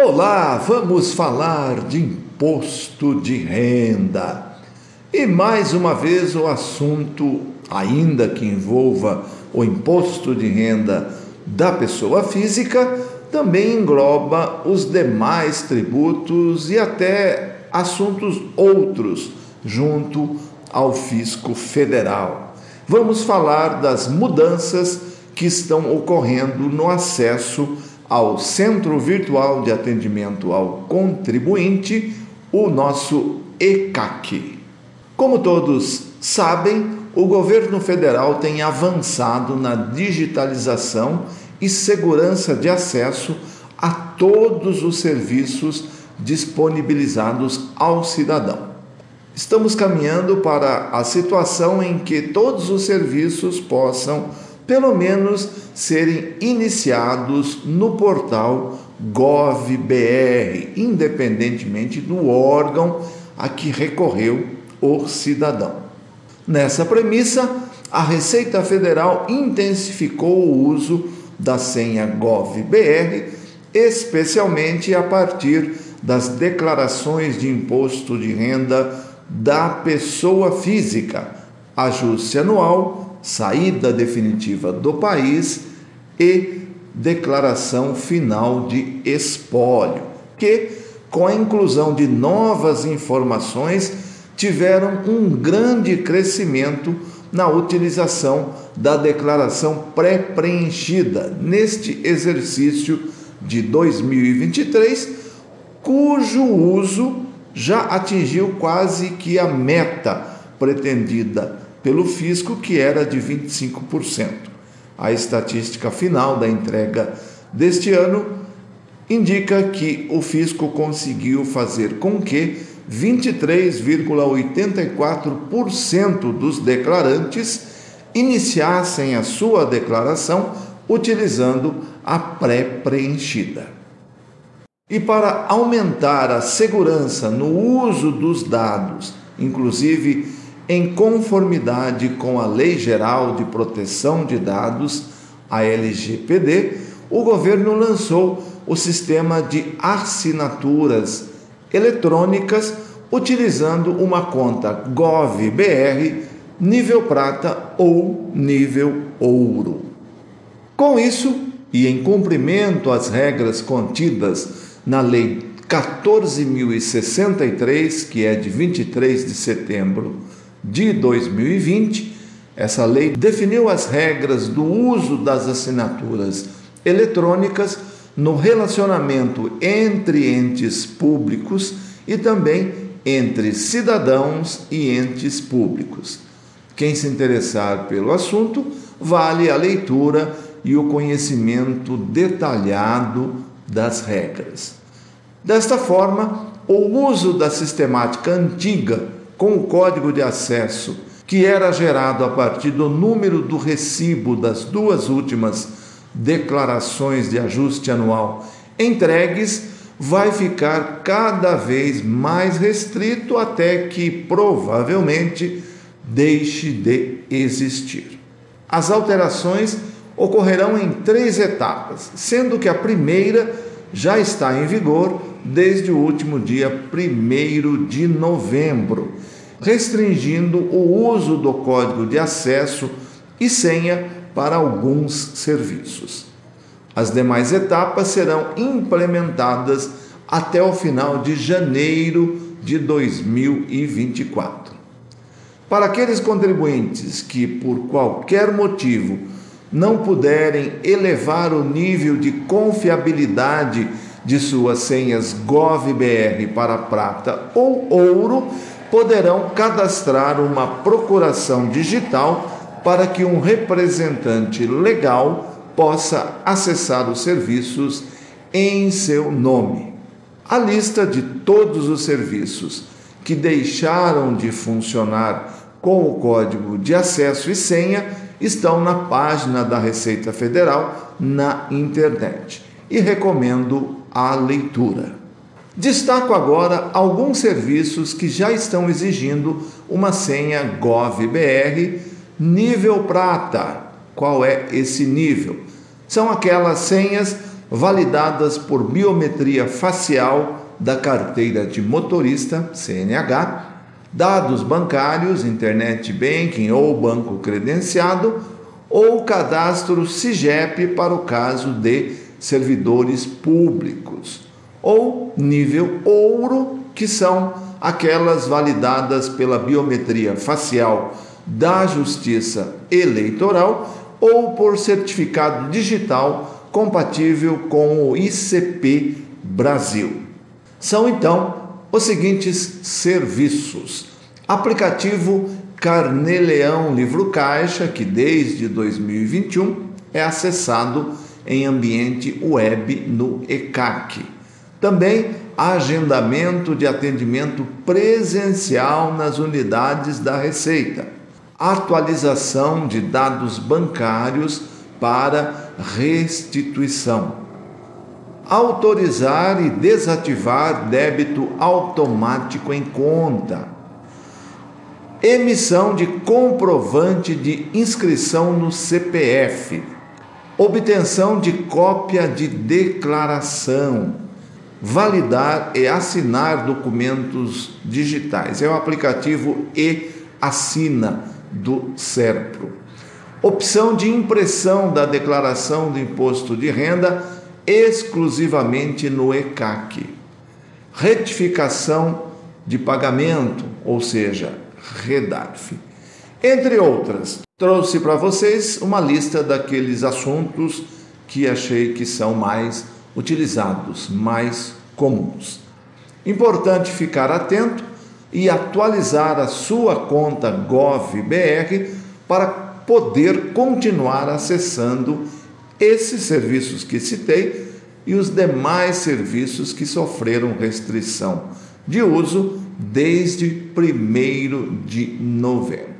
Olá, vamos falar de imposto de renda. E mais uma vez o assunto, ainda que envolva o imposto de renda da pessoa física, também engloba os demais tributos e até assuntos outros junto ao fisco federal. Vamos falar das mudanças que estão ocorrendo no acesso ao Centro Virtual de Atendimento ao Contribuinte, o nosso ECAC. Como todos sabem, o governo federal tem avançado na digitalização e segurança de acesso a todos os serviços disponibilizados ao cidadão. Estamos caminhando para a situação em que todos os serviços possam pelo menos serem iniciados no portal GovBR, independentemente do órgão a que recorreu o cidadão. Nessa premissa, a Receita Federal intensificou o uso da senha GovBR, especialmente a partir das declarações de imposto de renda da pessoa física, ajuste anual saída definitiva do país e declaração final de espólio, que, com a inclusão de novas informações, tiveram um grande crescimento na utilização da declaração pré-preenchida neste exercício de 2023, cujo uso já atingiu quase que a meta pretendida pelo fisco, que era de 25%. A estatística final da entrega deste ano indica que o fisco conseguiu fazer com que 23,84% dos declarantes iniciassem a sua declaração utilizando a pré-preenchida. E para aumentar a segurança no uso dos dados, inclusive em conformidade com a Lei Geral de Proteção de Dados, a LGPD, o governo lançou o sistema de assinaturas eletrônicas utilizando uma conta GovBR nível prata ou nível ouro. Com isso, e em cumprimento às regras contidas na Lei 14.063, que é de 23 de setembro de 2020, essa lei definiu as regras do uso das assinaturas eletrônicas no relacionamento entre entes públicos e também entre cidadãos e entes públicos. Quem se interessar pelo assunto, vale a leitura e o conhecimento detalhado das regras. Desta forma, o uso da sistemática antiga com o código de acesso, que era gerado a partir do número do recibo das duas últimas declarações de ajuste anual entregues, vai ficar cada vez mais restrito até que provavelmente deixe de existir. As alterações ocorrerão em três etapas, sendo que a primeira já está em vigor desde o último dia 1 de novembro, restringindo o uso do código de acesso e senha para alguns serviços. As demais etapas serão implementadas até o final de janeiro de 2024. Para aqueles contribuintes que, por qualquer motivo, não puderem elevar o nível de confiabilidade de suas senhas GovBR para prata ou ouro, poderão cadastrar uma procuração digital para que um representante legal possa acessar os serviços em seu nome. A lista de todos os serviços que deixaram de funcionar com o código de acesso e senha estão na página da Receita Federal na internet e recomendo a leitura. Destaco agora alguns serviços que já estão exigindo uma senha GovBR nível prata. Qual é esse nível? São aquelas senhas validadas por biometria facial da carteira de motorista, CNH, dados bancários, internet banking ou banco credenciado, ou cadastro SIGEP para o caso de servidores públicos, ou nível ouro, que são aquelas validadas pela biometria facial da Justiça Eleitoral ou por certificado digital compatível com o ICP Brasil. São então os seguintes serviços: aplicativo Carneleão Livro Caixa, que desde 2021 é acessado em ambiente web no ECAC. Também agendamento de atendimento presencial nas unidades da Receita. Atualização de dados bancários para restituição. Autorizar e desativar débito automático em conta emissão de comprovante de inscrição no CPF, obtenção de cópia de declaração, validar e assinar documentos digitais. É o aplicativo e-assina do SERPRO. Opção de impressão da declaração do imposto de renda exclusivamente no ECAC. Retificação de pagamento, ou seja, REDARF. Entre outras, trouxe para vocês uma lista daqueles assuntos que achei que são mais utilizados, mais comuns. Importante ficar atento e atualizar a sua conta GovBR para poder continuar acessando esses serviços que citei e os demais serviços que sofreram restrição de uso desde 1 de novembro.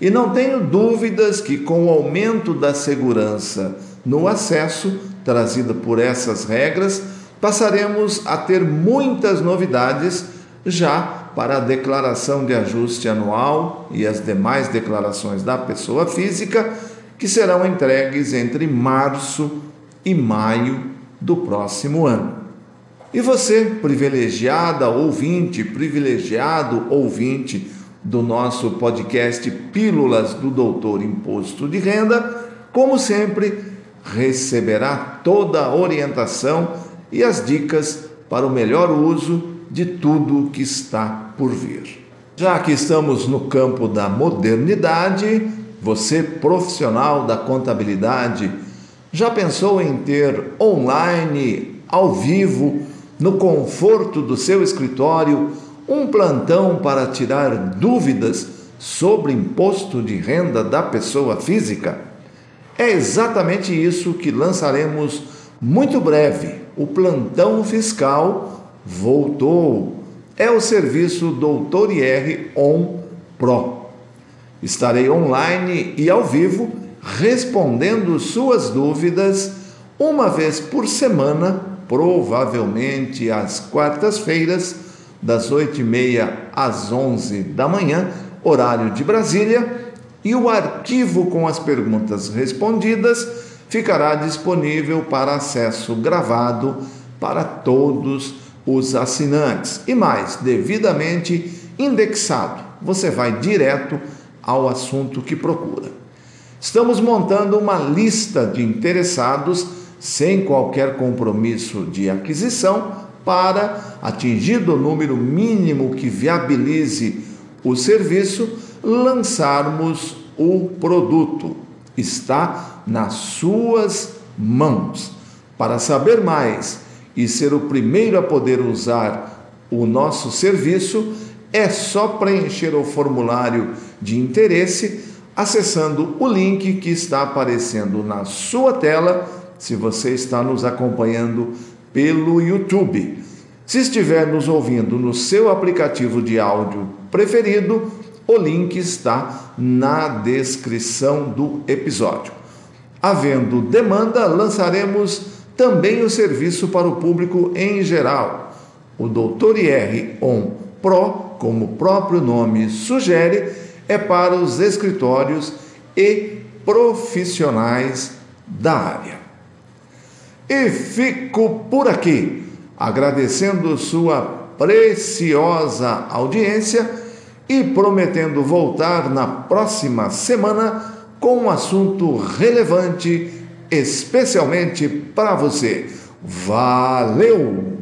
E não tenho dúvidas que, com o aumento da segurança no acesso trazida por essas regras, passaremos a ter muitas novidades já para a declaração de ajuste anual e as demais declarações da pessoa física, que serão entregues entre março e maio do próximo ano. E você, privilegiada ouvinte, privilegiado ouvinte do nosso podcast Pílulas do Doutor Imposto de Renda, como sempre, receberá toda a orientação e as dicas para o melhor uso de tudo que está por vir. Já que estamos no campo da modernidade, você, profissional da contabilidade, já pensou em ter online, ao vivo, no conforto do seu escritório, um plantão para tirar dúvidas sobre imposto de renda da pessoa física? É exatamente isso que lançaremos muito breve. O plantão fiscal voltou. É o serviço Doutor IR On Pro. Estarei online e ao vivo respondendo suas dúvidas uma vez por semana provavelmente às quartas-feiras, das 8h30 às 11 da manhã, horário de Brasília, e o arquivo com as perguntas respondidas ficará disponível para acesso gravado para todos os assinantes e mais, devidamente indexado. Você vai direto ao assunto que procura. Estamos montando uma lista de interessados sem qualquer compromisso de aquisição, para, atingido o número mínimo que viabilize o serviço, lançarmos o produto. Está nas suas mãos. Para saber mais e ser o primeiro a poder usar o nosso serviço, é só preencher o formulário de interesse acessando o link que está aparecendo na sua tela se você está nos acompanhando pelo YouTube. Se estiver nos ouvindo no seu aplicativo de áudio preferido, o link está na descrição do episódio. Havendo demanda, lançaremos também o serviço para o público em geral. O Doutor IR On Pro, como o próprio nome sugere, é para os escritórios e profissionais da área. E fico por aqui, agradecendo sua preciosa audiência e prometendo voltar na próxima semana com um assunto relevante, especialmente para você. Valeu!